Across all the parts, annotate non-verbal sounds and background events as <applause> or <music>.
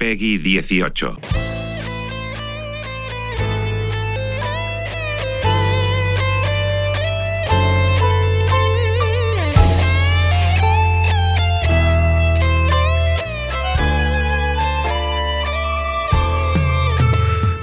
Peggy 18.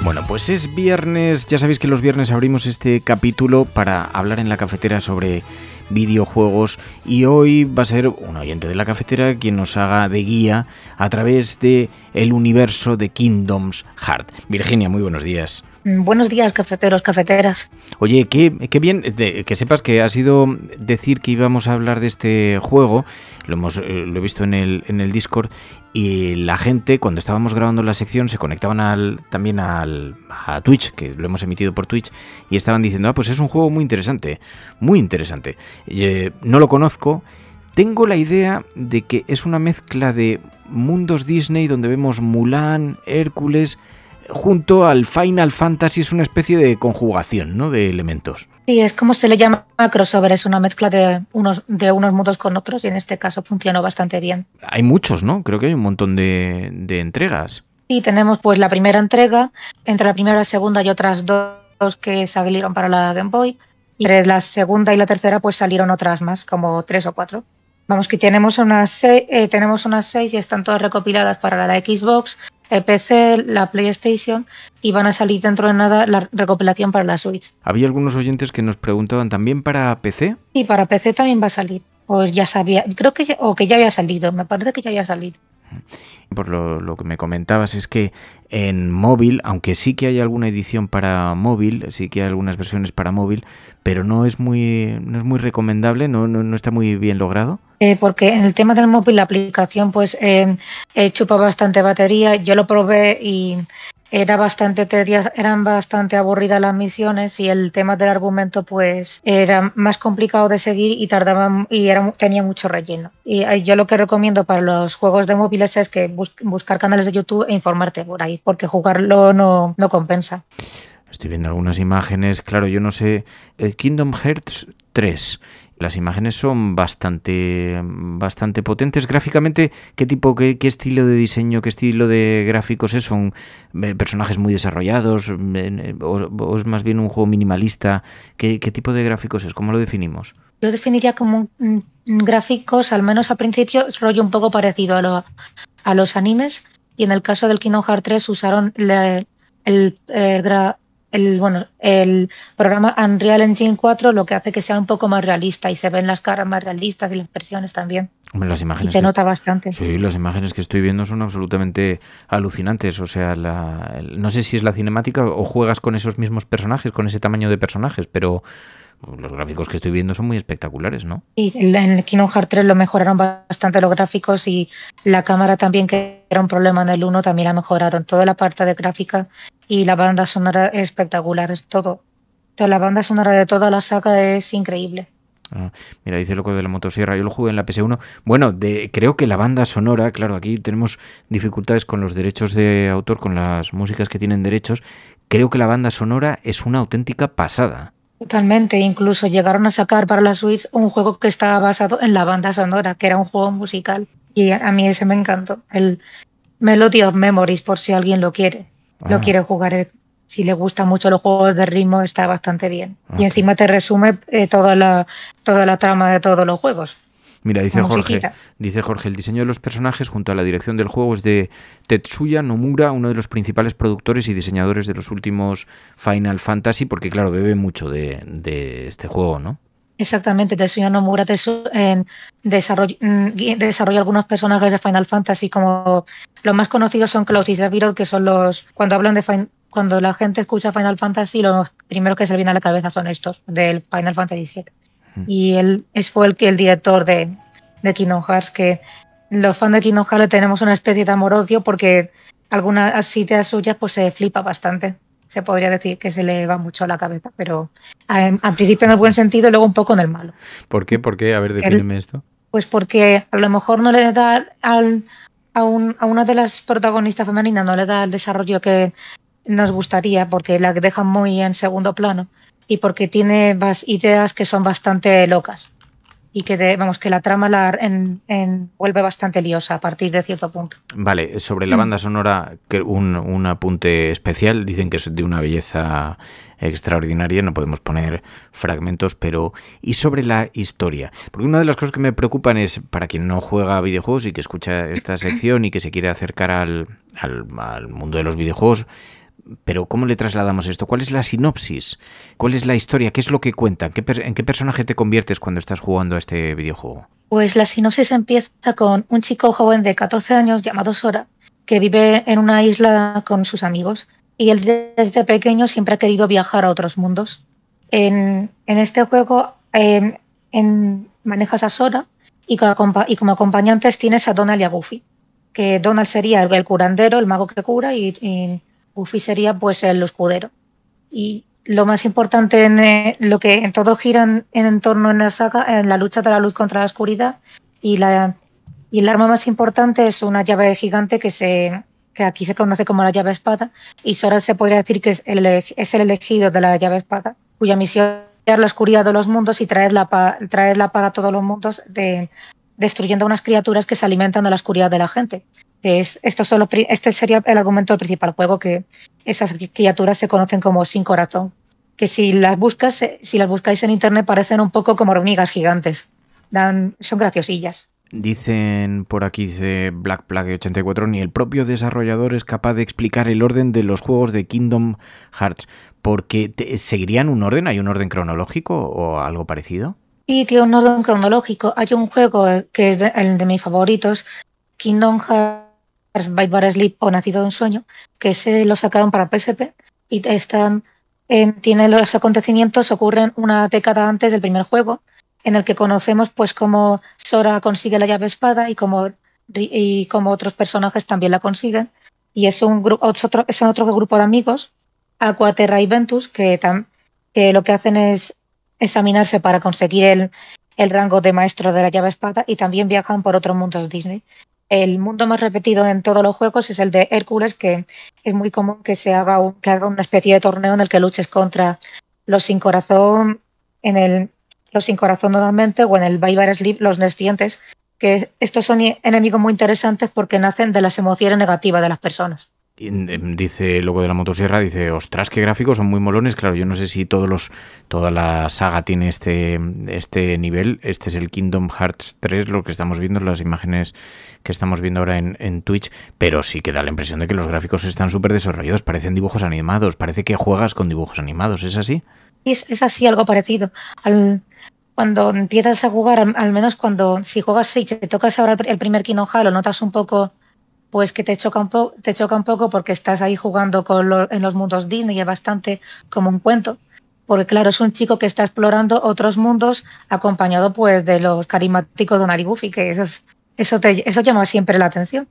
Bueno, pues es viernes, ya sabéis que los viernes abrimos este capítulo para hablar en la cafetera sobre videojuegos y hoy va a ser un oyente de la cafetera quien nos haga de guía a través de el universo de Kingdoms Heart. Virginia, muy buenos días. Mm, buenos días, cafeteros, cafeteras. Oye, qué, qué bien de, que sepas que ha sido decir que íbamos a hablar de este juego. Lo hemos eh, lo he visto en el, en el Discord y la gente cuando estábamos grabando la sección se conectaban al, también al, a Twitch, que lo hemos emitido por Twitch, y estaban diciendo, ah, pues es un juego muy interesante, muy interesante. Eh, no lo conozco, tengo la idea de que es una mezcla de mundos Disney donde vemos Mulan, Hércules, junto al Final Fantasy es una especie de conjugación ¿no? de elementos. Sí, es como se le llama crossover, es una mezcla de unos, de unos mundos con otros y en este caso funcionó bastante bien. Hay muchos, ¿no? Creo que hay un montón de, de entregas. Sí, tenemos pues la primera entrega, entre la primera y la segunda y otras dos que salieron para la Game Boy. Y entre la segunda y la tercera pues salieron otras más, como tres o cuatro. Vamos, que tenemos unas seis, eh, tenemos unas seis y están todas recopiladas para la Xbox, PC, la PlayStation y van a salir dentro de nada la recopilación para la Switch. Había algunos oyentes que nos preguntaban también para PC. Sí, para PC también va a salir. Pues ya sabía, creo que ya, o que ya había salido, me parece que ya había salido. Por lo, lo, que me comentabas es que en móvil, aunque sí que hay alguna edición para móvil, sí que hay algunas versiones para móvil, pero no es muy, no es muy recomendable, no, no, no está muy bien logrado. Eh, porque en el tema del móvil la aplicación pues eh, eh, chupa bastante batería. Yo lo probé y era bastante eran bastante aburridas las misiones y el tema del argumento pues era más complicado de seguir y tardaba y era, tenía mucho relleno. Y yo lo que recomiendo para los juegos de móviles es que bus, buscar canales de YouTube e informarte por ahí, porque jugarlo no, no compensa. Estoy viendo algunas imágenes, claro, yo no sé, el Kingdom Hearts 3 las imágenes son bastante, bastante potentes. Gráficamente, ¿qué tipo, qué, estilo de diseño, qué estilo de gráficos es? ¿Son eh, personajes muy desarrollados? ¿O, o es más bien un juego minimalista? ¿Qué, ¿Qué, tipo de gráficos es? ¿Cómo lo definimos? Yo definiría como un, gráficos, al menos al principio, rollo un poco parecido a, lo, los animes. Y en el caso del Kingdom Hearts 3 usaron el, el, bueno, el programa Unreal Engine 4 lo que hace que sea un poco más realista y se ven las caras más realistas y las expresiones también. Hombre, las imágenes y se nota bastante. Sí, las imágenes que estoy viendo son absolutamente alucinantes. O sea, la, no sé si es la cinemática o juegas con esos mismos personajes, con ese tamaño de personajes, pero los gráficos que estoy viendo son muy espectaculares, ¿no? Sí, en el Kingdom Hearts 3 lo mejoraron bastante los gráficos y la cámara también, que era un problema en el 1, también la mejoraron. Toda la parte de gráfica y la banda sonora es espectacular, es todo. Toda la banda sonora de toda la saga es increíble. Ah, mira, dice loco de la motosierra, yo lo jugué en la PS1. Bueno, de, creo que la banda sonora, claro, aquí tenemos dificultades con los derechos de autor, con las músicas que tienen derechos. Creo que la banda sonora es una auténtica pasada. Totalmente, incluso llegaron a sacar para la Switch un juego que estaba basado en la banda sonora, que era un juego musical. Y a mí ese me encantó, el Melody of Memories, por si alguien lo quiere, ah. lo quiere jugar. Si le gustan mucho los juegos de ritmo, está bastante bien. Okay. Y encima te resume eh, toda, la, toda la trama de todos los juegos. Mira, dice Como Jorge, dice Jorge, el diseño de los personajes junto a la dirección del juego es de Tetsuya Nomura, uno de los principales productores y diseñadores de los últimos Final Fantasy, porque claro, bebe mucho de, de este juego, ¿no? Exactamente, Tetsuya Nomura mm, desarrolla algunos personajes de Final Fantasy, como los más conocidos son Cloud y Sephiroth, que son los, cuando hablan de Fin- cuando la gente escucha Final Fantasy, los primeros que se le vienen a la cabeza son estos, del Final Fantasy VII. Y él es, fue el, que, el director de, de Kingdom Hearts, que los fans de Kingdom Hearts le tenemos una especie de amor-odio porque algunas ideas suyas pues se flipa bastante. Se podría decir que se le va mucho a la cabeza, pero a- al principio en el buen sentido y luego un poco en el malo. ¿Por qué? ¿Por qué? A ver, defíneme esto. Pues porque a lo mejor no le da al, a, un- a una de las protagonistas femeninas, no le da el desarrollo que nos gustaría, porque la deja muy en segundo plano y porque tiene ideas que son bastante locas y que de- vamos que la trama la en- en- vuelve bastante liosa a partir de cierto punto. Vale, sobre la banda sonora, que un, un apunte especial. Dicen que es de una belleza extraordinaria, no podemos poner fragmentos, pero. ¿Y sobre la historia? Porque una de las cosas que me preocupan es, para quien no juega a videojuegos y que escucha esta sección y que se quiere acercar al, al, al mundo de los videojuegos, pero ¿cómo le trasladamos esto? ¿Cuál es la sinopsis? ¿Cuál es la historia? ¿Qué es lo que cuentan? ¿Qué per- ¿En qué personaje te conviertes cuando estás jugando a este videojuego? Pues la sinopsis empieza con un chico joven de 14 años llamado Sora, que vive en una isla con sus amigos y él desde pequeño siempre ha querido viajar a otros mundos. En, este juego en- manejas a Sora y como, acompañantes tienes a Donald y a Goofy, que Donald sería el, curandero, el mago que cura y Goofy sería pues el escudero. Y lo más importante en eh, lo que en todo gira en, torno en la saga, en la lucha de la luz contra la oscuridad y la y el arma más importante es una llave gigante que se que aquí se conoce como la llave espada y Sora se podría decir que es el, elegido de la llave espada, cuya misión es la oscuridad de los mundos y traer la, traer la paz a todos los mundos de, destruyendo unas criaturas que se alimentan de la oscuridad de la gente. Es, los pri- este sería el argumento del principal juego, que esas criaturas se conocen como sin corazón. Que si las buscas, eh, si las buscáis en internet parecen un poco como hormigas gigantes. Dan, son graciosillas. Dicen por aquí, dice Black Plague 84, ni el propio desarrollador es capaz de explicar el orden de los juegos de Kingdom Hearts. Porque te- ¿Seguirían un orden? ¿Hay un orden cronológico o algo parecido? Y tiene un orden cronológico. Hay un juego que es de, el de mis favoritos, Kingdom Hearts Bite Bar Sleep o Nacido de un Sueño, que se lo sacaron para PSP y están, tiene los acontecimientos ocurren una década antes del primer juego, en el que conocemos pues cómo Sora consigue la llave espada y cómo, y cómo otros personajes también la consiguen. Y es un grupo, otro, es otro grupo de amigos, Aquaterra y Ventus, que, tam- que lo que hacen es examinarse para conseguir el, el rango de maestro de la llave espada y también viajan por otros mundos Disney. El mundo más repetido en todos los juegos es el de Hércules, que es muy común que se haga, un- que haga una especie de torneo en el que luches contra los sin corazón, en el los sin corazón normalmente, o en el Bye Sleep, los descientes, que estos son enemigos muy interesantes porque nacen de las emociones negativas de las personas. Y, em, Dice luego de la motosierra, dice, ostras, qué gráficos, son muy molones. Claro, yo no sé si todos los, toda la saga tiene este, este nivel. Este es el Kingdom Hearts 3, lo que estamos viendo, las imágenes que estamos viendo ahora en, en Twitch, pero sí que da la impresión de que los gráficos están súper desarrollados, parecen dibujos animados, parece que juegas con dibujos animados, ¿es así? Es, es así algo parecido. Al- cuando empiezas a jugar, al, menos cuando si juegas y te tocas ahora el, primer Kingdom lo notas un poco, pues que te choca un poco, te choca un poco porque estás ahí jugando con en los mundos Disney es bastante como un cuento. Porque claro, es un chico que está explorando otros mundos acompañado pues de los carismáticos Donald y Goofy, que eso es- eso te, eso llama siempre la atención.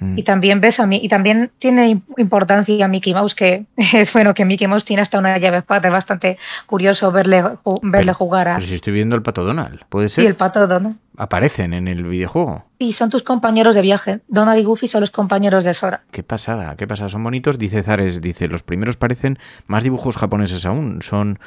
Mm. Y también ves a mí, y también tiene im- importancia Mickey Mouse, que <laughs> bueno, que Mickey Mouse tiene hasta una llave espada, es bastante curioso verle, ju- verle Pero- jugar a Pero si estoy viendo el pato Donald, ¿puede ser? y el pato Donald. Aparecen en el videojuego. Y son tus compañeros de viaje. Donald y Goofy son los compañeros de Sora. Qué pasada, qué pasada. Son bonitos. Dice Zares, dice, los primeros parecen más dibujos japoneses aún. Son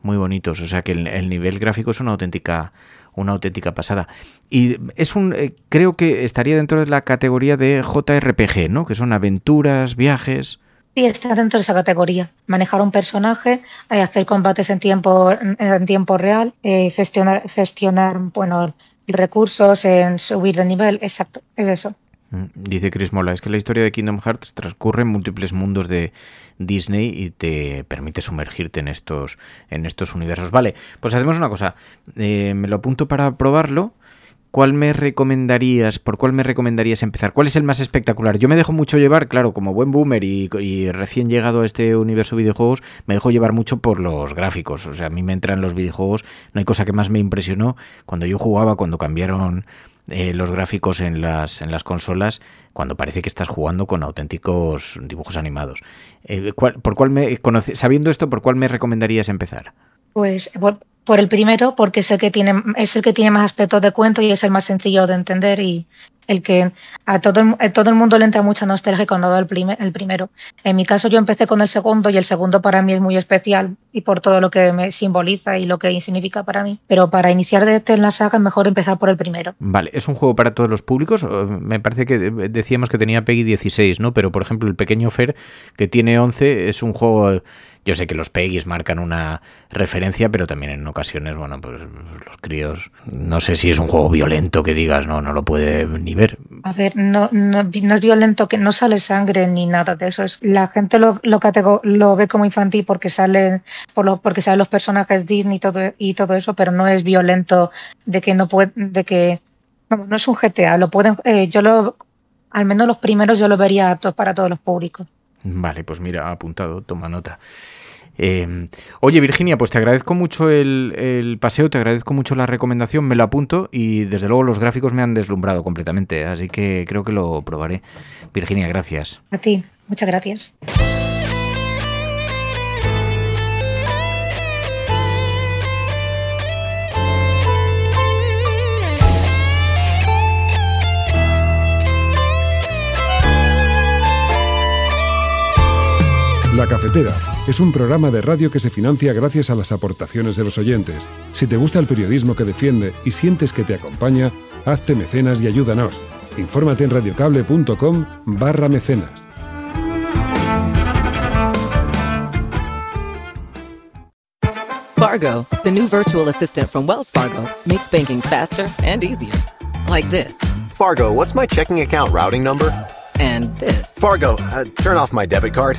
muy bonitos. O sea que el, el nivel gráfico es una auténtica, una auténtica pasada. Y es un, eh, creo que estaría dentro de la categoría de JRPG, ¿no? Que son aventuras, viajes. Sí, está dentro de esa categoría. Manejar un personaje, eh, hacer combates en tiempo, en, tiempo real, eh, gestionar, gestionar recursos, en subir de nivel, exacto, es eso. Mm, dice Chris Mola, es que la historia de Kingdom Hearts transcurre en múltiples mundos de Disney y te permite sumergirte en estos, en estos universos. Vale, pues hacemos una cosa, eh, me lo apunto para probarlo. ¿Cuál me recomendarías, por cuál me recomendarías empezar? ¿Cuál es el más espectacular? Yo me dejo mucho llevar, claro, como buen boomer y, y recién llegado a este universo de videojuegos, me dejo llevar mucho por los gráficos. O sea, a mí me entran los videojuegos, no hay cosa que más me impresionó cuando yo jugaba, cuando cambiaron eh, los gráficos en las, en las consolas cuando parece que estás jugando con auténticos dibujos animados. Eh, por cuál me, sabiendo esto, ¿por cuál me recomendarías empezar? Pues por, el primero, porque es el que tiene, es el que tiene más aspectos de cuento y es el más sencillo de entender y, el que a todo, el, todo el mundo le entra mucha nostalgia cuando da el, el primero. En mi caso yo empecé con el segundo y el segundo para mí es muy especial y por todo lo que me simboliza y lo que significa para mí. Pero para iniciar de en la saga es mejor empezar por el primero. Vale, ¿es un juego para todos los públicos? Me parece que decíamos que tenía Peggy 16, ¿no? Pero por ejemplo el pequeño Fer que tiene 11 es un juego yo sé que los Peggy's marcan una referencia, pero también en ocasiones, bueno, pues los críos, no sé si es un juego violento que digas, no, no lo puede ni ver. A ver, no, no, es violento, que no sale sangre ni nada de eso. Es, la gente lo, lo, lo ve como infantil porque sale, por lo, porque salen los personajes Disney y todo, y todo eso, pero no es violento de que no puede, de que no es un GTA, lo pueden, eh, yo lo, al menos los primeros yo lo vería apto para todos los públicos. Vale, pues mira, apuntado, toma nota. Em, oye, Virginia, pues te agradezco mucho el, paseo, te agradezco mucho la recomendación, me lo apunto y desde luego los gráficos me han deslumbrado completamente, así que creo que lo probaré. Virginia, gracias. A ti, muchas gracias. La Cafetera es un programa de radio que se financia gracias a las aportaciones de los oyentes. Si te gusta el periodismo que defiende y sientes que te acompaña, hazte mecenas y ayúdanos. Infórmate en radiocable.com barra mecenas. Fargo, the new virtual assistant from Wells Fargo, makes banking faster and easier. Like this. Fargo, what's my checking account routing number? And this. Fargo, uh, turn off my debit card.